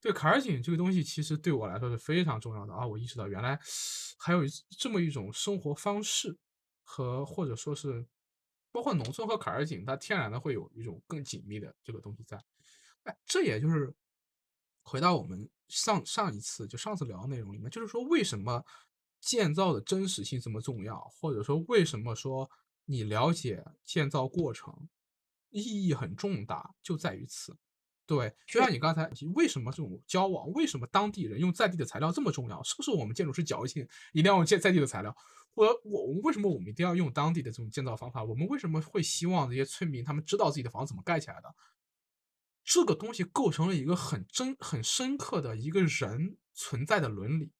对坎儿井这个东西，其实对我来说是非常重要的啊！我意识到原来还有这么一种生活方式和或者说是包括农村和坎儿井，它天然的会有一种更紧密的这个东西在。哎，这也就是回到我们上上一次就上次聊的内容里面，就是说为什么建造的真实性这么重要，或者说为什么说你了解建造过程意义很重大，就在于此。对，就像你刚才，为什么这种交往，为什么当地人用在地的材料这么重要？是不是我们建筑师矫情，一定要用建在地的材料？我我们为什么我们一定要用当地的这种建造方法？我们为什么会希望这些村民他们知道自己的房子怎么盖起来的？这个东西构成了一个很真、很深刻的一个人存在的伦理。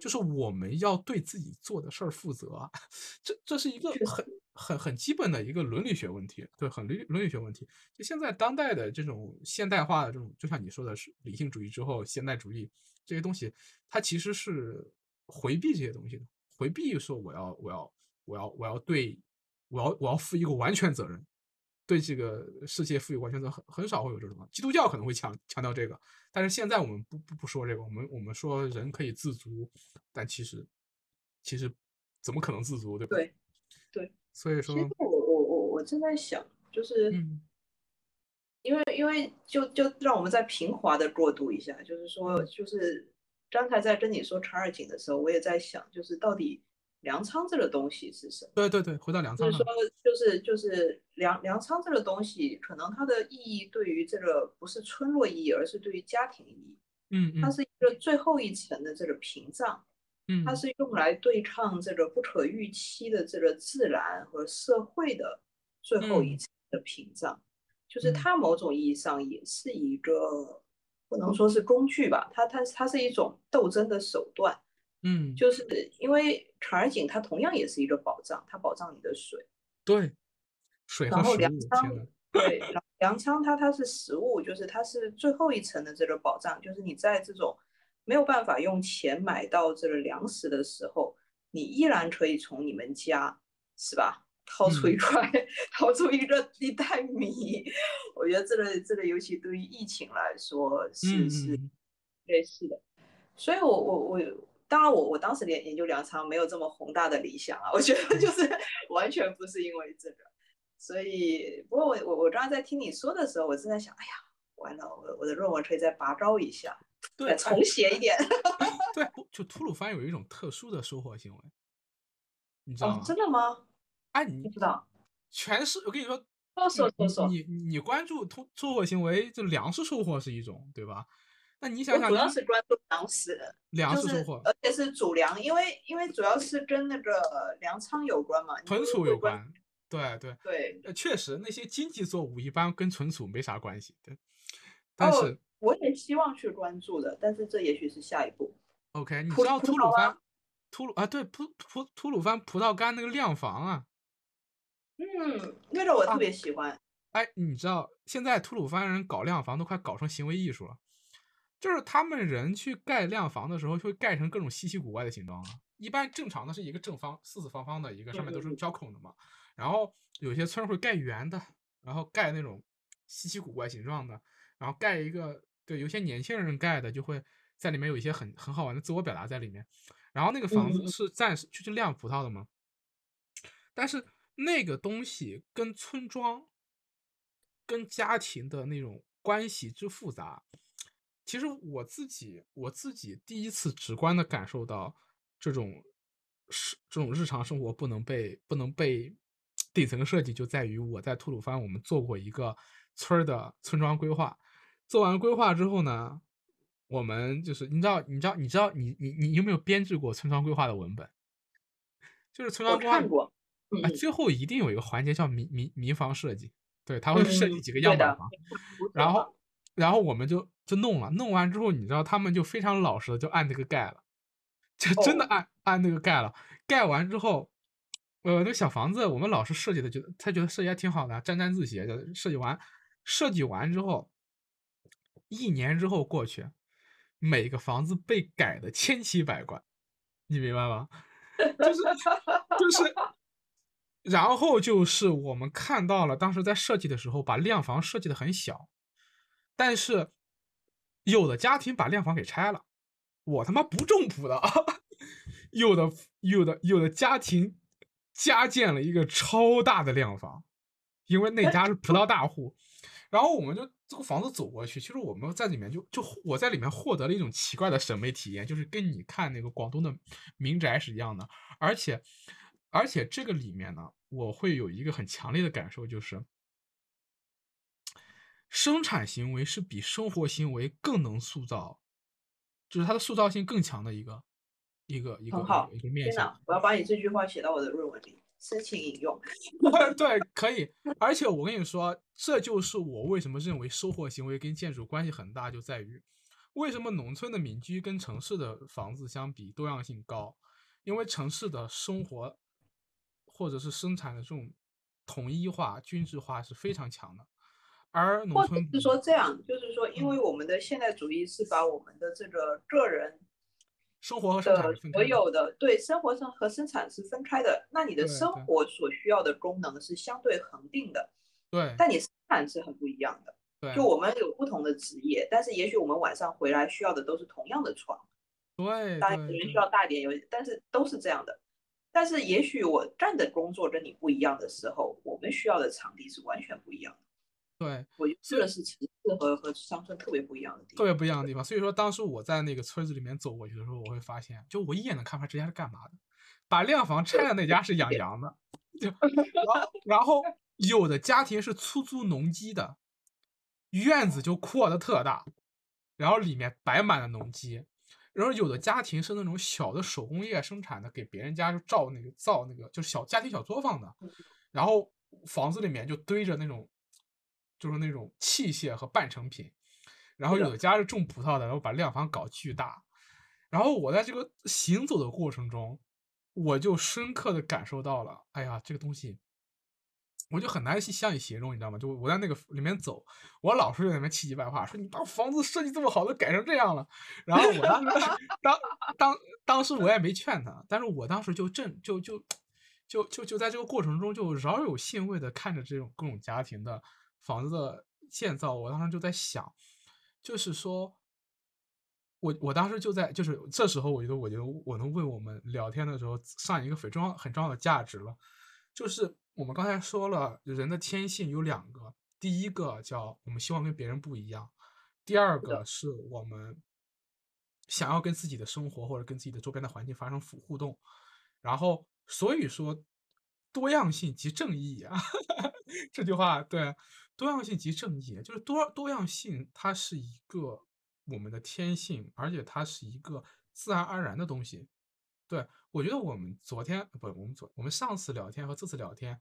就是我们要对自己做的事儿负责，这这是一个很很很基本的一个伦理学问题，对，很伦伦理学问题。就现在当代的这种现代化的这种，就像你说的是理性主义之后现代主义这些东西，它其实是回避这些东西的，回避说我要我要我要我要对我要我要负一个完全责任。对这个世界赋予完全责，很很少会有这种。基督教可能会强强调这个，但是现在我们不不不说这个，我们我们说人可以自足，但其实其实怎么可能自足，对不对？对，所以说，其实我我我我正在想，就是因为因为就就让我们再平滑的过渡一下，就是说，就是刚才在跟你说查尔景的时候，我也在想，就是到底。粮仓这个东西是什么？对对对，回到粮仓。就是说，就是就是粮粮仓这个东西，可能它的意义对于这个不是村落意义，而是对于家庭意义。嗯它是一个最后一层的这个屏障。嗯。它是用来对抗这个不可预期的这个自然和社会的最后一层的屏障。就是它某种意义上也是一个不能说是工具吧，它它它是一种斗争的手段。嗯，就是因为坎儿井它同样也是一个保障，它保障你的水。对，水然后粮仓，对粮仓它它是食物，就是它是最后一层的这个保障，就是你在这种没有办法用钱买到这个粮食的时候，你依然可以从你们家是吧掏出一块，掏出一个一袋米。我觉得这个这个尤其对于疫情来说是是对，是的，所以我我我。当然，我我当时研研究粮仓没有这么宏大的理想啊，我觉得就是完全不是因为这个，所以不过我我我刚刚在听你说的时候，我正在想，哎呀，完了，我我的论文可以再拔高一下，对，重写一点。对，就吐鲁番有一种特殊的收获行为，你知道吗？真的吗？哎，你不知道？全是我跟你说，说说说，你你关注突收获行为，就粮食收获是一种，对吧？那你想想，主要是关注粮食，粮食收获，而且是主粮，因为因为主要是跟那个粮仓有关嘛，存储有关。对对对，确实那些经济作物一般跟存储没啥关系。对，但是我也希望去关注的，但是这也许是下一步。OK，你知道吐鲁番，吐鲁啊，对，吐吐吐鲁番葡萄干那个晾房啊，嗯，那个我特别喜欢。哎，你知道现在吐鲁番人搞晾房都快搞成行为艺术了。就是他们人去盖晾房的时候，会盖成各种稀奇古怪的形状啊。一般正常的是一个正方，四四方方的一个，上面都是交孔的嘛。然后有些村会盖圆的，然后盖那种稀奇古怪形状的，然后盖一个，对，有些年轻人盖的就会在里面有一些很很好玩的自我表达在里面。然后那个房子是暂时就是晾葡萄的嘛。但是那个东西跟村庄、跟家庭的那种关系之复杂。其实我自己，我自己第一次直观的感受到这种是这种日常生活不能被不能被底层设计，就在于我在吐鲁番，我们做过一个村儿的村庄规划。做完规划之后呢，我们就是你知道，你知道，你知道，你你你有没有编制过村庄规划的文本？就是村庄规划过，啊，最后一定有一个环节叫民民民房设计，对，他会设计几个样板房，然后。然后我们就就弄了，弄完之后，你知道他们就非常老实的就按那个盖了，就真的按按那个盖了。盖完之后，呃，那小房子我们老师设计的，觉得他觉得设计还挺好的，沾沾自喜。就设计完，设计完之后，一年之后过去，每个房子被改的千奇百怪，你明白吗？就是就是，然后就是我们看到了，当时在设计的时候，把量房设计的很小。但是有的家庭把量房给拆了，我他妈不种葡萄。有的有的有的家庭加建了一个超大的量房，因为那家是葡萄大户。然后我们就这个房子走过去，其实我们在里面就就我在里面获得了一种奇怪的审美体验，就是跟你看那个广东的民宅是一样的。而且而且这个里面呢，我会有一个很强烈的感受，就是生产行为是比生活行为更能塑造，就是它的塑造性更强的一个一个一个一个面向。我要把你这句话写到我的论文里。申请引用，对，可以。而且我跟你说，这就是我为什么认为收获行为跟建筑关系很大，就在于为什么农村的民居跟城市的房子相比多样性高？因为城市的生活或者是生产的这种统一化、均质化是非常强的，而或者是说这样，就是说，因为我们的现代主义是把我们的这个个人。生活和生产所有的对生活上和生产是分开的，那你的生活所需要的功能是相对恒定的，对，但你生产是很不一样的，对，就我们有不同的职业，但是也许我们晚上回来需要的都是同样的床，对，当然有人需要大一点，有但是都是这样的，但是也许我干的工作跟你不一样的时候，我们需要的场地是完全不一样的。对，我觉得这个是城市和和乡村特别不一样的地方，特别不一样的地方。所以说，当时我在那个村子里面走过去的时候，我会发现，就我一眼能看出来这家是干嘛的。把晾房拆的那家是养羊的，就 然后然后有的家庭是出租农机的，院子就扩的特大，然后里面摆满了农机。然后有的家庭是那种小的手工业生产的，给别人家就造那个造那个就是小家庭小作坊的，然后房子里面就堆着那种。就是那种器械和半成品，然后有的家是种葡萄的，然后把量房搞巨大，然后我在这个行走的过程中，我就深刻的感受到了，哎呀，这个东西，我就很难去向你形容，你知道吗？就我在那个里面走，我老是在那边气急败坏，说你把房子设计这么好，都改成这样了。然后我当时当当当时我也没劝他，但是我当时就正就就就就就在这个过程中，就饶有兴味的看着这种各种家庭的。房子的建造，我当时就在想，就是说，我我当时就在，就是这时候，我觉得，我觉得我能为我们聊天的时候上一个非常很重要的价值了，就是我们刚才说了，人的天性有两个，第一个叫我们希望跟别人不一样，第二个。是我们想要跟自己的生活或者跟自己的周边的环境发生互互动，然后所以说多样性即正义啊，这句话对。多样性即正义，就是多多样性，它是一个我们的天性，而且它是一个自然而然的东西。对我觉得我们昨天不，我们昨我们上次聊天和这次聊天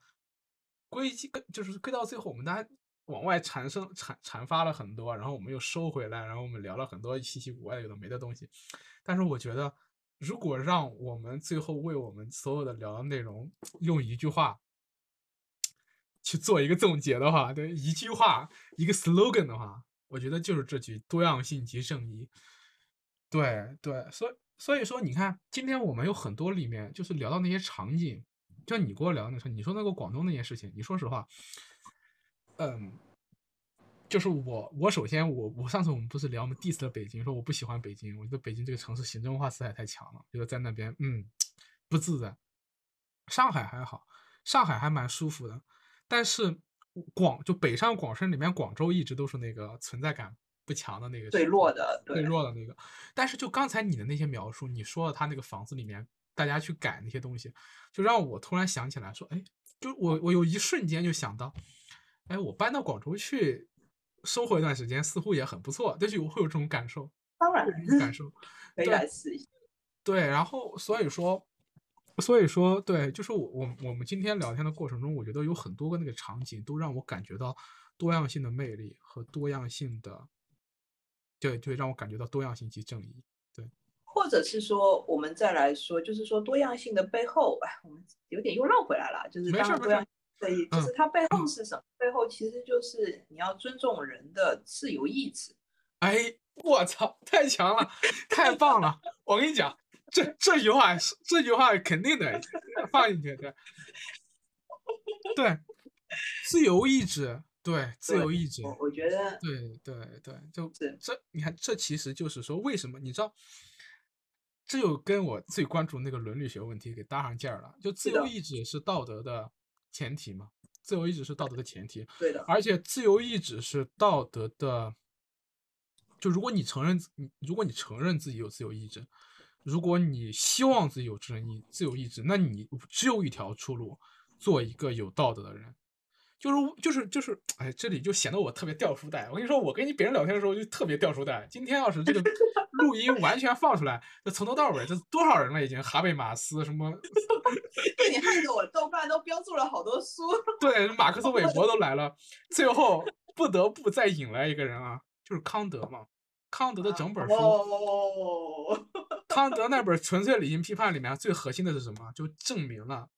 归结，就是归到最后，我们大家往外产生阐阐发了很多，然后我们又收回来，然后我们聊了很多稀奇古怪有的没的东西。但是我觉得，如果让我们最后为我们所有的聊的内容用一句话。去做一个总结的话，对一句话一个 slogan 的话，我觉得就是这句多样性即正义。对对，所以所以说，你看今天我们有很多里面就是聊到那些场景，就你跟我聊那时候，你说那个广东那件事情，你说实话，嗯，就是我我首先我我上次我们不是聊我们 diss 了北京，说我不喜欢北京，我觉得北京这个城市行政化色彩太强了，觉得在那边嗯不自在。上海还好，上海还蛮舒服的。但是广就北上广深里面，广州一直都是那个存在感不强的那个最弱的，最弱的那个。但是就刚才你的那些描述，你说了他那个房子里面大家去改那些东西，就让我突然想起来说，哎，就我我有一瞬间就想到，哎，我搬到广州去生活一段时间，似乎也很不错。就是我会有这种感受，当然感受，可以来试一下。对，然后所以说。所以说，对，就是我我我们今天聊天的过程中，我觉得有很多个那个场景都让我感觉到多样性的魅力和多样性的，对对，让我感觉到多样性及正义。对，或者是说，我们再来说，就是说多样性的背后，哎，我们有点又绕回来了，就是当多样所以就是它背后是什么？背后其实就是你要尊重人的自由意志。哎，我操，太强了，太棒了！我跟你讲。这这句话是这句话肯定得，放进去对，对，自由意志，对，自由意志，我我觉得对对对，就这你看，这其实就是说，为什么你知道，这又跟我最关注那个伦理学问题给搭上劲儿了。就自由意志是道德的前提嘛，自由意志是道德的前提，对的，而且自由意志是道德的。就如果你承认你，如果你承认自己有自由意志，如果你希望自己有自意自由意志，那你只有一条出路，做一个有道德的人。就是就是就是，哎，这里就显得我特别掉书袋。我跟你说，我跟你别人聊天的时候就特别掉书袋。今天要是这个录音完全放出来，这从头到尾这多少人了已经？哈贝马斯什么？对你害得我豆瓣都标注了好多书。对，马克思韦伯都来了，最后不得不再引来一个人啊，就是康德嘛。康德的整本书，哦，康德那本《纯粹理性批判》里面最核心的是什么？就证明了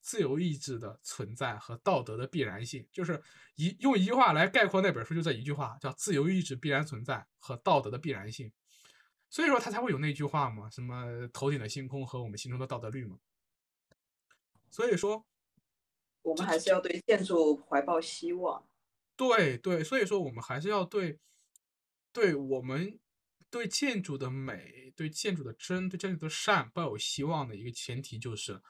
自由意志的存在和道德的必然性。就是一用一句话来概括那本书，就这一句话，叫“自由意志必然存在和道德的必然性”。所以说他才会有那句话嘛，什么“头顶的星空和我们心中的道德律”嘛。所以说，我们还是要对建筑怀抱希望。对对，所以说我们还是要对，对我们对建筑的美、对建筑的真、对建筑的善抱有希望的一个前提，就是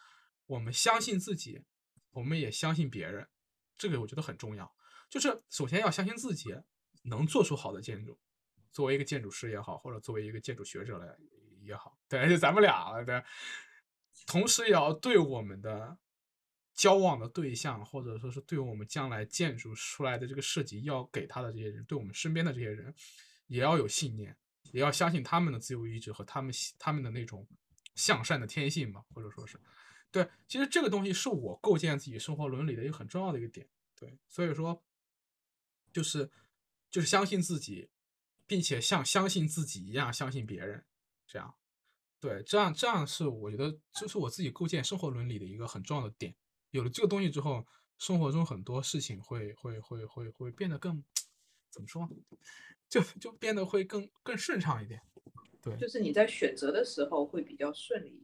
我们相信自己，我们也相信别人，这个我觉得很重要。就是首先要相信自己能做出好的建筑，作为一个建筑师也好，或者作为一个建筑学者来也好，对，就咱们俩对，同时也要对我们的交往的对象，或者说是对我们将来建筑出来的这个设计要给他的这些人，对我们身边的这些人，也要有信念，也要相信他们的自由意志和他们他们的那种向善的天性吧，或者说是，对，其实这个东西是我构建自己生活伦理的一个很重要的一个点，对，所以说，就是就是相信自己，并且像相信自己一样相信别人，这样。对，这样这样是我觉得这是我自己构建生活伦理的一个很重要的点。有了这个东西之后，生活中很多事情会会会会会变得更怎么说，就就变得会更更顺畅一点。对，就是你在选择的时候会比较顺利。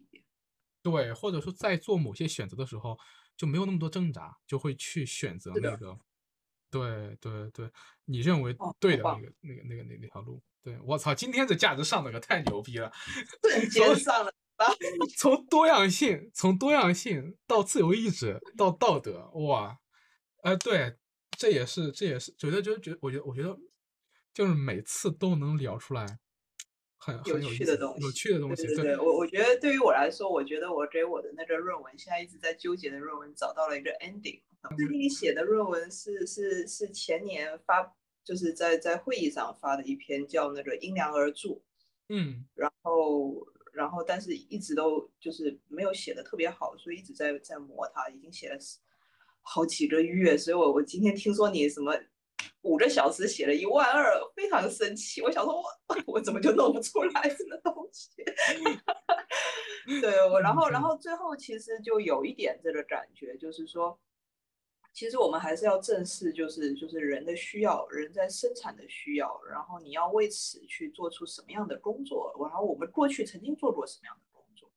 对，或者说在做某些选择的时候就没有那么多挣扎，就会去选择那个，对对对，你认为哦对的那个那个那个那那条路。对，我操，今天这价值上的可太牛逼了。瞬间上了，从多样性，从多样性到自由意志，到道德，哇，哎，对，这也是，这也是，觉得就觉得，我觉得，我觉得，就是每次都能聊出来很有趣的东西有趣的东。西，对对对，我我觉得对于我来说，我觉得我给我的那个论文，现在一直在纠结的论文找到了一个 ending。最近写的论文是是是前年发，就是在在会议上发的一篇叫那个因量而著，嗯然后然后但是一直都就是没有写的特别好，所以一直在在磨它，已经写了好几个月，所以我我今天听说你什么五个小时写了一万二，非常生气，我想说我 我怎么就弄不出来这个东西？对我，然后然后最后其实就有一点这个感觉，就是说。其实我们还是要正视，就是就是人的需要，人在生产的需要，然后你要为此去做出什么样的工作，然后我们过去曾经做过什么样的工作，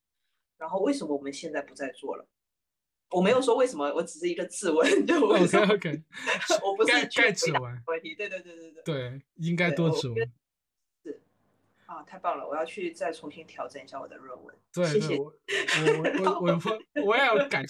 然后为什么我们现在不再做了？我没有说为什么，我只是一个自问，就我，OK 说 OK，我不是该指纹，问题，对对对对对，对，应该多指纹啊，太棒了，我要去再重新调整一下我的论文，对对，谢谢我我我我我 我也要感